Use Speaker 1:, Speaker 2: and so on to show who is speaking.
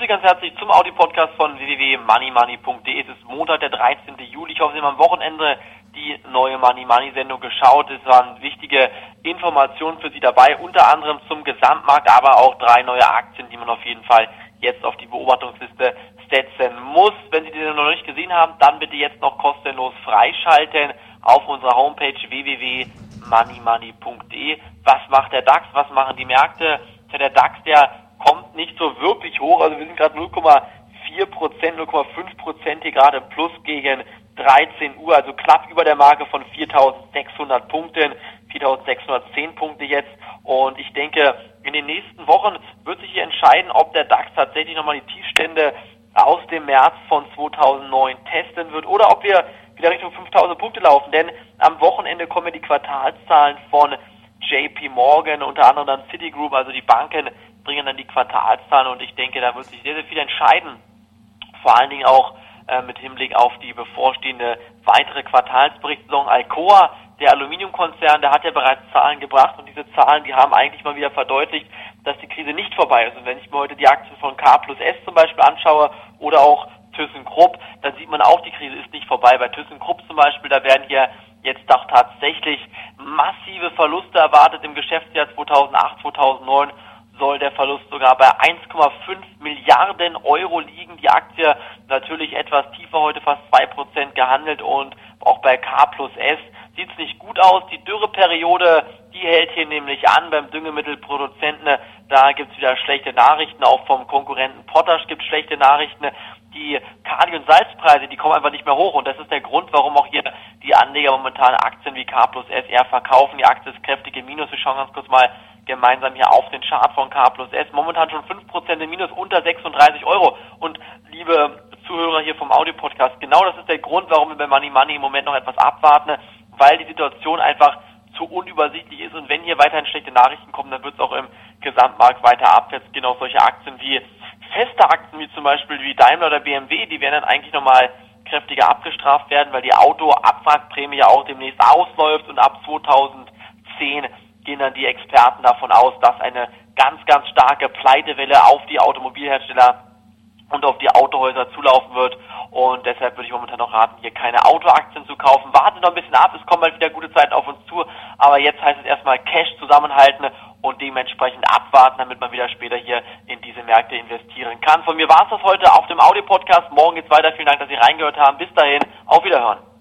Speaker 1: Sie ganz herzlich zum Audi-Podcast von www.moneymoney.de. Es ist Montag, der 13. Juli. Ich hoffe, Sie haben am Wochenende die neue Money Money Sendung geschaut. Es waren wichtige Informationen für Sie dabei, unter anderem zum Gesamtmarkt, aber auch drei neue Aktien, die man auf jeden Fall jetzt auf die Beobachtungsliste setzen muss. Wenn Sie diese noch nicht gesehen haben, dann bitte jetzt noch kostenlos freischalten auf unserer Homepage www.moneymoney.de. Was macht der DAX? Was machen die Märkte? Der DAX, der nicht so wirklich hoch. Also wir sind gerade 0,4 Prozent, 0,5 Prozent hier gerade Plus gegen 13 Uhr, also knapp über der Marke von 4.600 Punkten, 4.610 Punkte jetzt. Und ich denke, in den nächsten Wochen wird sich hier entscheiden, ob der DAX tatsächlich nochmal die Tiefstände aus dem März von 2009 testen wird oder ob wir wieder Richtung 5000 Punkte laufen. Denn am Wochenende kommen die Quartalszahlen von JP Morgan, unter anderem dann Citigroup, also die Banken bringen dann die Quartalszahlen und ich denke, da wird sich sehr, sehr viel entscheiden. Vor allen Dingen auch äh, mit Hinblick auf die bevorstehende weitere Quartalsberichtssaison. Alcoa, der Aluminiumkonzern, der hat ja bereits Zahlen gebracht und diese Zahlen, die haben eigentlich mal wieder verdeutlicht, dass die Krise nicht vorbei ist. Und wenn ich mir heute die Aktien von K plus S zum Beispiel anschaue oder auch ThyssenKrupp, dann sieht man auch, die Krise ist nicht vorbei. Bei ThyssenKrupp zum Beispiel, da werden hier jetzt doch tatsächlich massive Verluste erwartet im Geschäftsjahr 2008, 2009 soll der Verlust sogar bei 1,5 Milliarden Euro liegen. Die Aktie natürlich etwas tiefer, heute fast 2% gehandelt und auch bei K plus S sieht es nicht gut aus. Die Dürreperiode, die hält hier nämlich an beim Düngemittelproduzenten. Da gibt es wieder schlechte Nachrichten, auch vom Konkurrenten Potash gibt es schlechte Nachrichten. Die Kali- und Salzpreise, die kommen einfach nicht mehr hoch und das ist der Grund, warum auch hier die Anleger momentan Aktien wie K plus S eher verkaufen. Die Aktie ist kräftig im Minus. Wir schauen ganz kurz mal gemeinsam hier auf den Chart von K plus S. Momentan schon 5% im Minus unter 36 Euro. Und liebe Zuhörer hier vom Audio-Podcast, genau das ist der Grund, warum wir bei Money Money im Moment noch etwas abwarten, weil die Situation einfach zu unübersichtlich ist und wenn hier weiterhin schlechte Nachrichten kommen, dann wird es auch im Gesamtmarkt weiter abwärts gehen. Auch solche Aktien wie feste Aktien wie zum Beispiel wie Daimler oder BMW, die werden dann eigentlich nochmal kräftiger abgestraft werden, weil die Autoabwrackprämie ja auch demnächst ausläuft und ab 2010 gehen dann die Experten davon aus, dass eine ganz, ganz starke Pleitewelle auf die Automobilhersteller und auf die Autohäuser zulaufen wird. Und deshalb würde ich momentan noch raten, hier keine Autoaktien zu kaufen. Warten noch ein bisschen ab, es kommen bald wieder gute Zeiten auf uns zu. Aber jetzt heißt es erstmal Cash zusammenhalten und dementsprechend abwarten, damit man wieder später hier in diese Märkte investieren kann. Von mir war es das heute auf dem Audio-Podcast. Morgen geht's weiter. Vielen Dank, dass Sie reingehört haben. Bis dahin, auf Wiederhören.